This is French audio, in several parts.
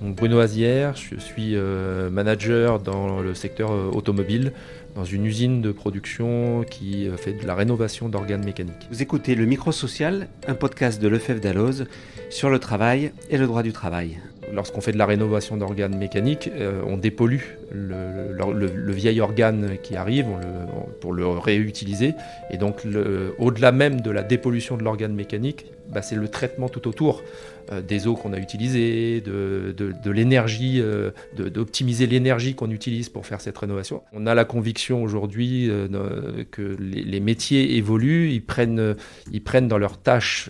Donc Bruno Azière, je suis euh, manager dans le secteur euh, automobile, dans une usine de production qui euh, fait de la rénovation d'organes mécaniques. Vous écoutez Le Micro Social, un podcast de Lefebvre Dalloz sur le travail et le droit du travail. Lorsqu'on fait de la rénovation d'organes mécaniques, on dépollue le, vieil organe qui arrive pour le réutiliser. Et donc, au-delà même de la dépollution de l'organe mécanique, bah, c'est le traitement tout autour euh, des eaux qu'on a utilisées, de, de, l'énergie, euh, d'optimiser l'énergie qu'on utilise pour faire cette rénovation. On a la conviction aujourd'hui euh, que les, métiers évoluent, ils prennent, ils prennent dans leurs tâches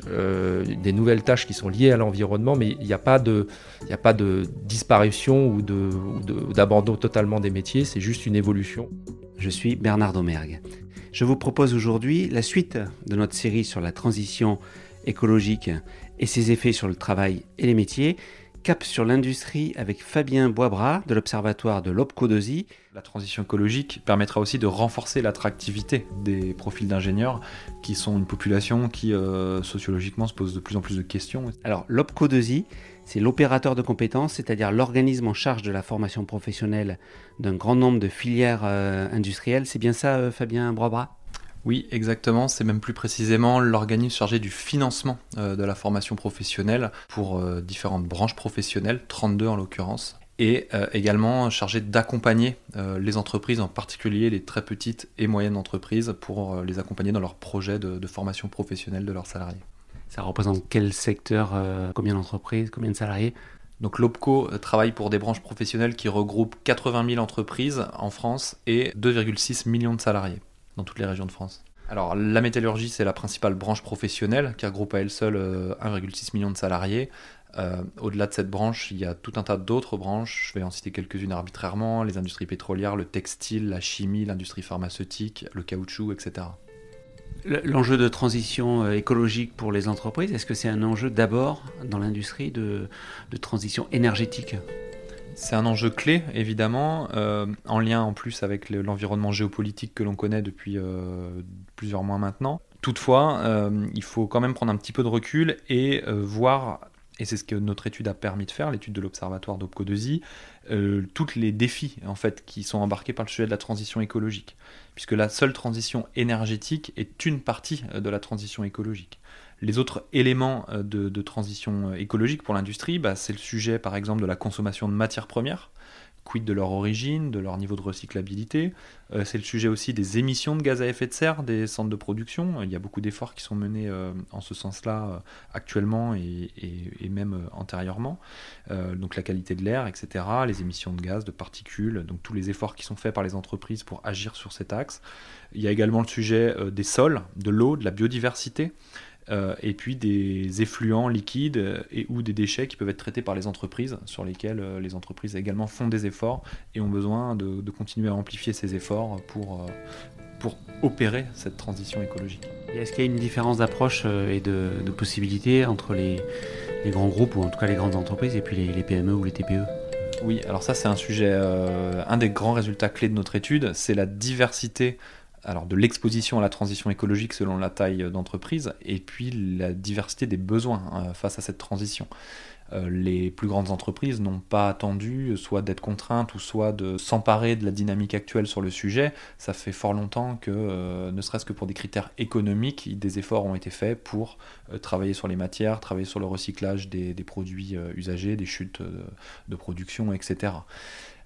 des nouvelles tâches qui sont liées à l'environnement, mais il n'y a pas de, a pas de disparition ou d'abandon totalement des métiers, c'est juste une évolution. Je suis Bernard Domergue. Je vous propose aujourd'hui la suite de notre série sur la transition écologique et ses effets sur le travail et les métiers. Cap sur l'industrie avec Fabien Boisbras de l'Observatoire de l'Opcodosie. La transition écologique permettra aussi de renforcer l'attractivité des profils d'ingénieurs qui sont une population qui euh, sociologiquement se pose de plus en plus de questions. Alors l'Opcodosie, c'est l'opérateur de compétences, c'est-à-dire l'organisme en charge de la formation professionnelle d'un grand nombre de filières euh, industrielles. C'est bien ça, euh, Fabien Boisbras oui, exactement. C'est même plus précisément l'organisme chargé du financement euh, de la formation professionnelle pour différentes branches professionnelles, 32 en l'occurrence, et également chargé d'accompagner les entreprises, en particulier les très petites et moyennes entreprises, pour les accompagner dans leurs projets de, formation professionnelle de leurs salariés. Ça représente quel secteur, combien d'entreprises, combien de salariés? Donc l'OPCO travaille pour des branches professionnelles qui regroupent 80 000 entreprises en France et 2,6 millions de salariés dans toutes les régions de France. Alors la métallurgie, c'est la principale branche professionnelle qui regroupe à elle seule 1,6 euh, million de salariés. Euh, au-delà de cette branche, il y a tout un tas d'autres branches. Je vais en citer quelques-unes arbitrairement les industries pétrolières, le textile, la chimie, l'industrie pharmaceutique, le caoutchouc, etc. L'enjeu de transition euh, écologique pour les entreprises, est-ce que c'est un enjeu d'abord dans l'industrie de, transition énergétique? C'est un enjeu clé, évidemment, euh, en lien en plus avec l'environnement géopolitique que l'on connaît depuis euh, plusieurs mois maintenant. Toutefois, il faut quand même prendre un petit peu de recul et voir, et c'est ce que notre étude a permis de faire, l'étude de l'Observatoire d'Opco2I, tous les défis en fait, qui sont embarqués par le sujet de la transition écologique. Puisque la seule transition énergétique est une partie de la transition écologique. Les autres éléments euh, de, transition euh, écologique pour l'industrie, bah, c'est le sujet par exemple de la consommation de matières premières, de leur origine, de leur niveau de recyclabilité. Euh, c'est le sujet aussi des émissions de gaz à effet de serre des centres de production. Il y a beaucoup d'efforts qui sont menés en ce sens-là actuellement et, même antérieurement. donc la qualité de l'air, etc., les émissions de gaz, de particules, donc tous les efforts qui sont faits par les entreprises pour agir sur cet axe. Il y a également le sujet des sols, de l'eau, de la biodiversité. Euh, et puis des effluents liquides euh, et ou des déchets qui peuvent être traités par les entreprises, sur lesquels euh, les entreprises également font des efforts et ont besoin de, continuer à amplifier ces efforts pour, pour opérer cette transition écologique. Est-ce qu'il y a une différence d'approche et de, possibilités entre les, les, grands groupes, ou en tout cas les grandes entreprises, et puis les, les PME ou les TPE oui, alors ça c'est un sujet, un des grands résultats clés de notre étude, c'est la diversité alors de l'exposition à la transition écologique selon la taille d'entreprise, et puis la diversité des besoins euh, face à cette transition. Euh, les plus grandes entreprises n'ont pas attendu soit d'être contraintes ou soit de s'emparer de la dynamique actuelle sur le sujet. Ça fait fort longtemps que, euh, ne serait-ce que pour des critères économiques, des efforts ont été faits pour travailler sur les matières, travailler sur le recyclage des, produits usagés, des chutes de production, etc.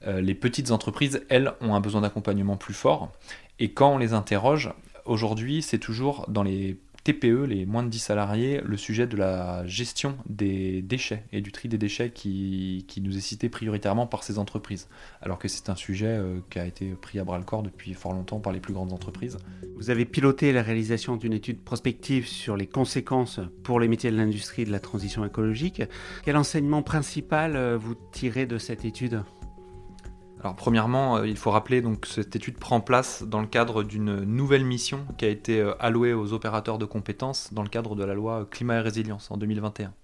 les petites entreprises, elles, ont un besoin d'accompagnement plus fort. Et quand on les interroge, aujourd'hui, c'est toujours dans les TPE, les moins de 10 salariés, le sujet de la gestion des déchets et du tri des déchets qui, nous est cité prioritairement par ces entreprises, alors que c'est un sujet euh, qui a été pris à bras le corps depuis fort longtemps par les plus grandes entreprises. Vous avez piloté la réalisation d'une étude prospective sur les conséquences pour les métiers de l'industrie de la transition écologique. Quel enseignement principal euh, vous tirez de cette étude? Premièrement, euh, il faut rappeler donc que cette étude prend place dans le cadre d'une nouvelle mission qui a été euh, allouée aux opérateurs de compétences dans le cadre de la loi Climat et Résilience en 2021.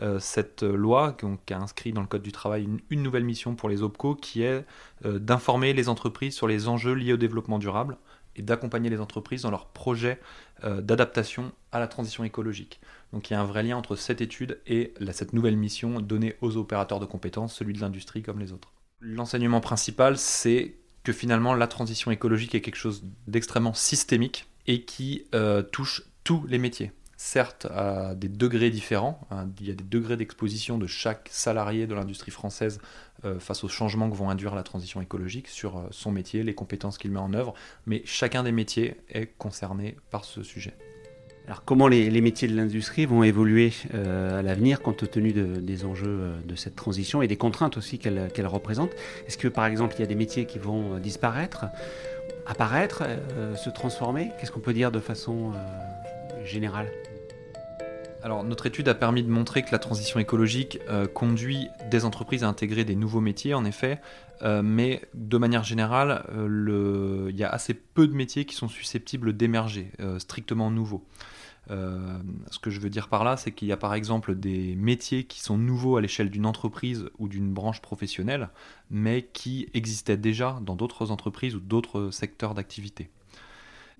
Euh, cette loi a inscrit dans le Code du travail une, nouvelle mission pour les OPCO qui est d'informer les entreprises sur les enjeux liés au développement durable et d'accompagner les entreprises dans leurs projets d'adaptation à la transition écologique. Donc il y a un vrai lien entre cette étude et cette nouvelle mission donnée aux opérateurs de compétences, celui de l'industrie comme les autres. L'enseignement principal, c'est que finalement la transition écologique est quelque chose d'extrêmement systémique et qui euh, touche tous les métiers. Certes, à des degrés différents, hein, il y a des degrés d'exposition de chaque salarié de l'industrie française euh, face aux changements que vont induire la transition écologique sur euh, son métier, les compétences qu'il met en œuvre, mais chacun des métiers est concerné par ce sujet. Alors comment les, métiers de l'industrie vont évoluer à l'avenir compte tenu des enjeux de cette transition et des contraintes aussi qu'elle représente? Est-ce que par exemple il y a des métiers qui vont disparaître apparaître, euh, se transformer? Qu'est-ce qu'on peut dire de façon euh, générale? Alors, notre étude a permis de montrer que la transition écologique euh, conduit des entreprises à intégrer des nouveaux métiers, en effet, mais de manière générale, il y a assez peu de métiers qui sont susceptibles d'émerger, strictement nouveaux. Euh, ce que je veux dire par là, c'est qu'il y a par exemple des métiers qui sont nouveaux à l'échelle d'une entreprise ou d'une branche professionnelle, mais qui existaient déjà dans d'autres entreprises ou d'autres secteurs d'activité.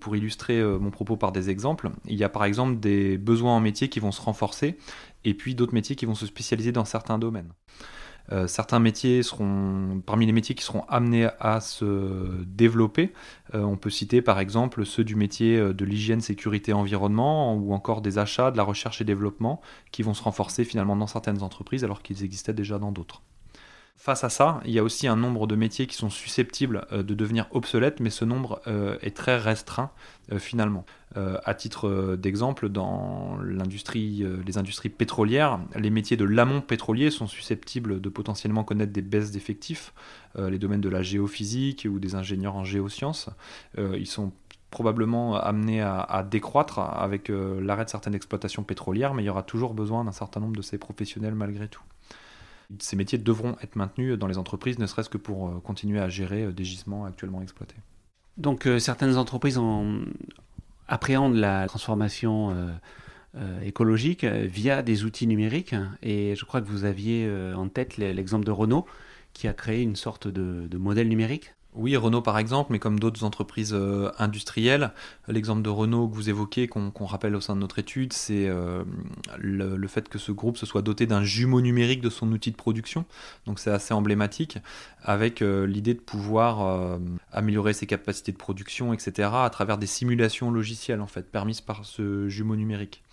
Pour illustrer euh, mon propos par des exemples, il y a par exemple des besoins en métiers qui vont se renforcer et puis d'autres métiers qui vont se spécialiser dans certains domaines. Euh, certains métiers seront, parmi les métiers qui seront amenés à se développer, euh, on peut citer par exemple ceux du métier de l'hygiène, sécurité, environnement, ou encore des achats, de la recherche et développement, qui vont se renforcer finalement dans certaines entreprises alors qu'ils existaient déjà dans d'autres. Face à ça, il y a aussi un nombre de métiers qui sont susceptibles euh, de devenir obsolètes, mais ce nombre euh, est très restreint euh, finalement. à titre d'exemple, dans l'industrie, les industries pétrolières, les métiers de l'amont pétrolier sont susceptibles de potentiellement connaître des baisses d'effectifs. les domaines de la géophysique ou des ingénieurs en géosciences, ils sont probablement amenés à, à décroître avec l'arrêt de certaines exploitations pétrolières, mais il y aura toujours besoin d'un certain nombre de ces professionnels malgré tout ces métiers devront être maintenus dans les entreprises, ne serait-ce que pour euh, continuer à gérer euh, des gisements actuellement exploités. Donc euh, certaines entreprises appréhendent la transformation écologique via des outils numériques et je crois que vous aviez en tête l'exemple de Renault qui a créé une sorte de modèle numérique. Oui, Renault par exemple, mais comme d'autres entreprises euh, industrielles. L'exemple de Renault que vous évoquez, qu'on rappelle au sein de notre étude, c'est euh, le, fait que ce groupe se soit doté d'un jumeau numérique de son outil de production. Donc c'est assez emblématique, avec euh, l'idée de pouvoir améliorer ses capacités de production, etc., à travers des simulations logicielles en fait, permises par ce jumeau numérique.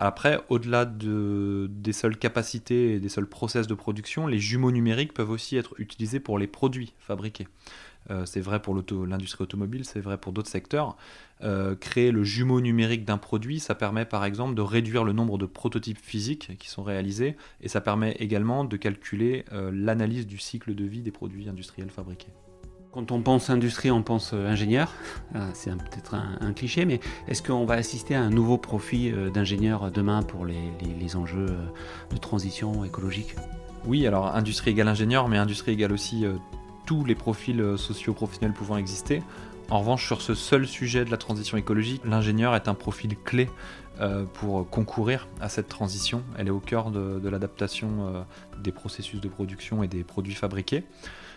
Après, au-delà de, des seules capacités et des seuls process de production, les jumeaux numériques peuvent aussi être utilisés pour les produits fabriqués. Euh, c'est vrai pour l'industrie automobile, c'est vrai pour d'autres secteurs. Euh, créer le jumeau numérique d'un produit, ça permet par exemple de réduire le nombre de prototypes physiques qui sont réalisés et ça permet également de calculer euh, l'analyse du cycle de vie des produits industriels fabriqués. Quand on pense industrie, on pense ingénieur. C'est peut-être un, cliché, mais est-ce qu'on va assister à un nouveau profit d'ingénieur demain pour les, les, enjeux de transition écologique? Oui, alors industrie égale ingénieur, mais industrie égale aussi tous les profils euh, socio-professionnels pouvant exister. En revanche, sur ce seul sujet de la transition écologique, l'ingénieur est un profil clé euh, pour concourir à cette transition. Elle est au cœur de, l'adaptation euh, des processus de production et des produits fabriqués.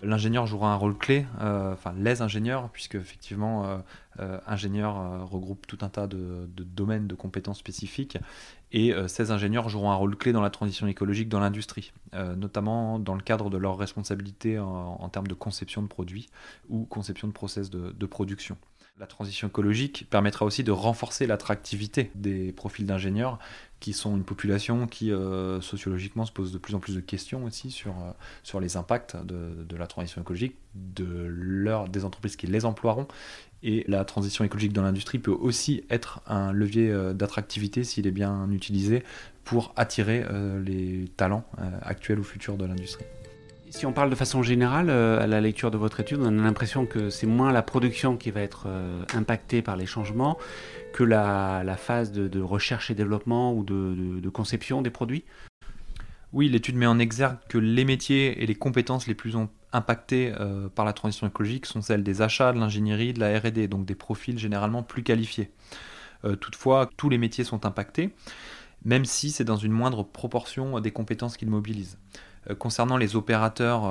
L'ingénieur jouera un rôle clé, enfin les ingénieurs, puisque effectivement, ingénieur regroupe tout un tas de, de, domaines de compétences spécifiques, et euh, ces ingénieurs joueront un rôle clé dans la transition écologique dans l'industrie, euh, notamment dans le cadre de leurs responsabilités en, termes de conception de produits ou conception de process de, production. La transition écologique permettra aussi de renforcer l'attractivité des profils d'ingénieurs, qui sont une population qui euh, sociologiquement se pose de plus en plus de questions aussi sur, sur les impacts de, la transition écologique, de des entreprises qui les emploieront et la transition écologique dans l'industrie peut aussi être un levier euh, d'attractivité s'il est bien utilisé pour attirer euh, les talents euh, actuels ou futurs de l'industrie. Si on parle de façon générale, à la lecture de votre étude, on a l'impression que c'est moins la production qui va être impactée par les changements que la, phase de, recherche et développement ou de conception des produits? Oui, l'étude met en exergue que les métiers et les compétences les plus impactés euh, par la transition écologique sont celles des achats, de l'ingénierie, de la RD, donc des profils généralement plus qualifiés. Euh, toutefois, tous les métiers sont impactés, même si c'est dans une moindre proportion des compétences qu'ils mobilisent. Euh, concernant les opérateurs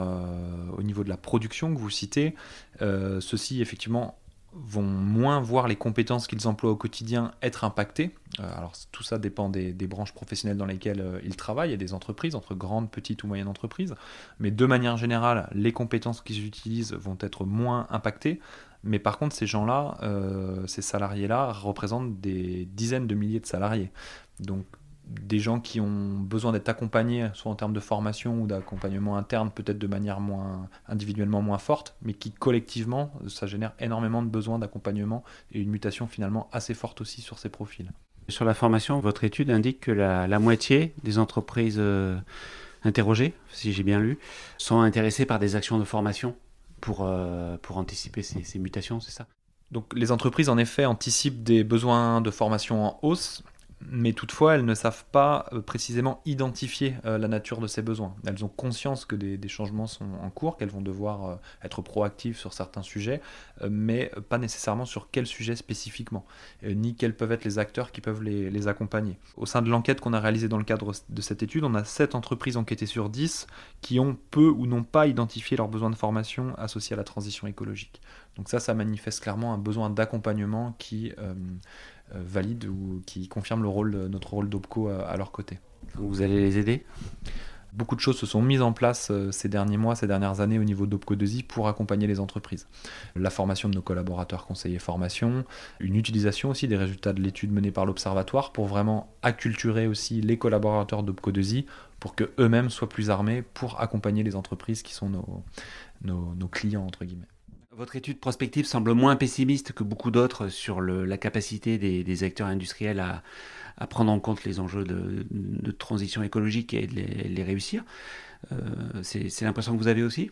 au niveau de la production que vous citez, ceux-ci effectivement vont moins voir les compétences qu'ils emploient au quotidien être impactées. Euh, alors tout ça dépend des, branches professionnelles dans lesquelles euh, ils travaillent, et des entreprises, entre grandes, petites ou moyennes entreprises. Mais de manière générale, les compétences qu'ils utilisent vont être moins impactées. Mais par contre, ces gens-là, euh, ces salariés-là, représentent des dizaines de milliers de salariés. Donc des gens qui ont besoin d'être accompagnés, soit en termes de formation ou d'accompagnement interne, peut-être de manière moins individuellement moins forte, mais qui collectivement, ça génère énormément de besoins d'accompagnement et une mutation finalement assez forte aussi sur ces profils. Sur la formation, votre étude indique que la, moitié des entreprises euh, interrogées, si j'ai bien lu, sont intéressées par des actions de formation pour, euh, pour anticiper ces, ces mutations, c'est ça? Donc les entreprises en effet anticipent des besoins de formation en hausse mais toutefois, elles ne savent pas euh, précisément identifier euh, la nature de ces besoins. Elles ont conscience que des, changements sont en cours, qu'elles vont devoir euh, être proactives sur certains sujets, mais pas nécessairement sur quel sujet spécifiquement, ni quels peuvent être les acteurs qui peuvent les, les accompagner. Au sein de l'enquête qu'on a réalisée dans le cadre de cette étude, on a 7 entreprises enquêtées sur 10 qui ont peu ou n'ont pas identifié leurs besoins de formation associés à la transition écologique. Donc ça, ça manifeste clairement un besoin d'accompagnement qui euh, valide ou qui confirme le rôle, notre rôle d'OPCO à, leur côté. Vous allez les aider? Beaucoup de choses se sont mises en place euh, ces derniers mois, ces dernières années au niveau d'OPCO 2I pour accompagner les entreprises. La formation de nos collaborateurs conseillers formation, une utilisation aussi des résultats de l'étude menée par l'Observatoire pour vraiment acculturer aussi les collaborateurs d'OPCO 2I pour qu'eux-mêmes soient plus armés pour accompagner les entreprises qui sont nos, nos, nos clients, entre guillemets. Votre étude prospective semble moins pessimiste que beaucoup d'autres sur la capacité des, acteurs industriels à, prendre en compte les enjeux de, transition écologique et de les, réussir. Euh, c'est l'impression que vous avez aussi?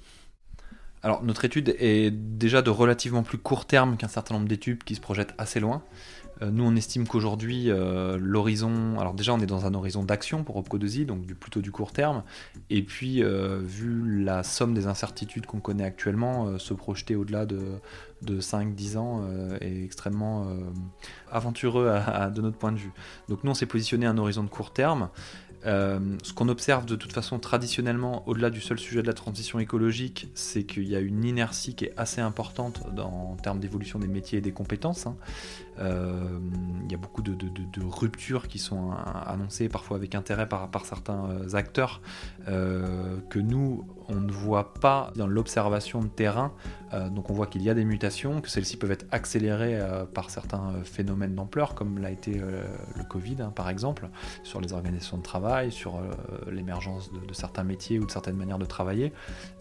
Alors notre étude est déjà de relativement plus court terme qu'un certain nombre d'études qui se projettent assez loin. Euh, nous, on estime qu'aujourd'hui, euh, l'horizon. Alors, déjà, on est dans un horizon d'action pour Opco 2 donc plutôt du court terme. Et puis, euh, vu la somme des incertitudes qu'on connaît actuellement, se projeter au-delà de, de 5-10 ans est extrêmement aventureux de notre point de vue. Donc, nous, on s'est positionné à un horizon de court terme. Ce qu'on observe de toute façon traditionnellement, au-delà du seul sujet de la transition écologique, c'est qu'il y a une inertie qui est assez importante en termes d'évolution des métiers et des compétences. Hein. Euh, il y a beaucoup de, ruptures qui sont annoncées, parfois avec intérêt par, certains euh, acteurs, que nous, on ne voit pas dans l'observation de terrain. donc on voit qu'il y a des mutations, que celles-ci peuvent être accélérées par certains phénomènes d'ampleur, comme l'a été le Covid, hein, par exemple, sur les organisations de travail sur euh, l'émergence de, certains métiers ou de certaines manières de travailler.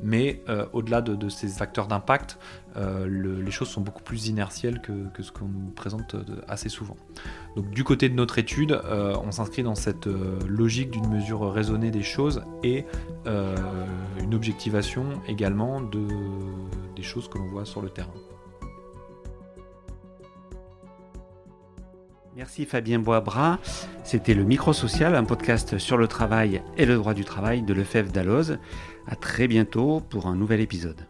Mais euh, au-delà de, ces facteurs d'impact, euh, les choses sont beaucoup plus inertielles que, ce qu'on nous présente assez souvent. Donc du côté de notre étude, on s'inscrit dans cette logique d'une mesure raisonnée des choses et une objectivation également de, des choses que l'on voit sur le terrain. Merci Fabien Boisbras. C'était le Micro Social, un podcast sur le travail et le droit du travail de Lefebvre d'Alloz. À très bientôt pour un nouvel épisode.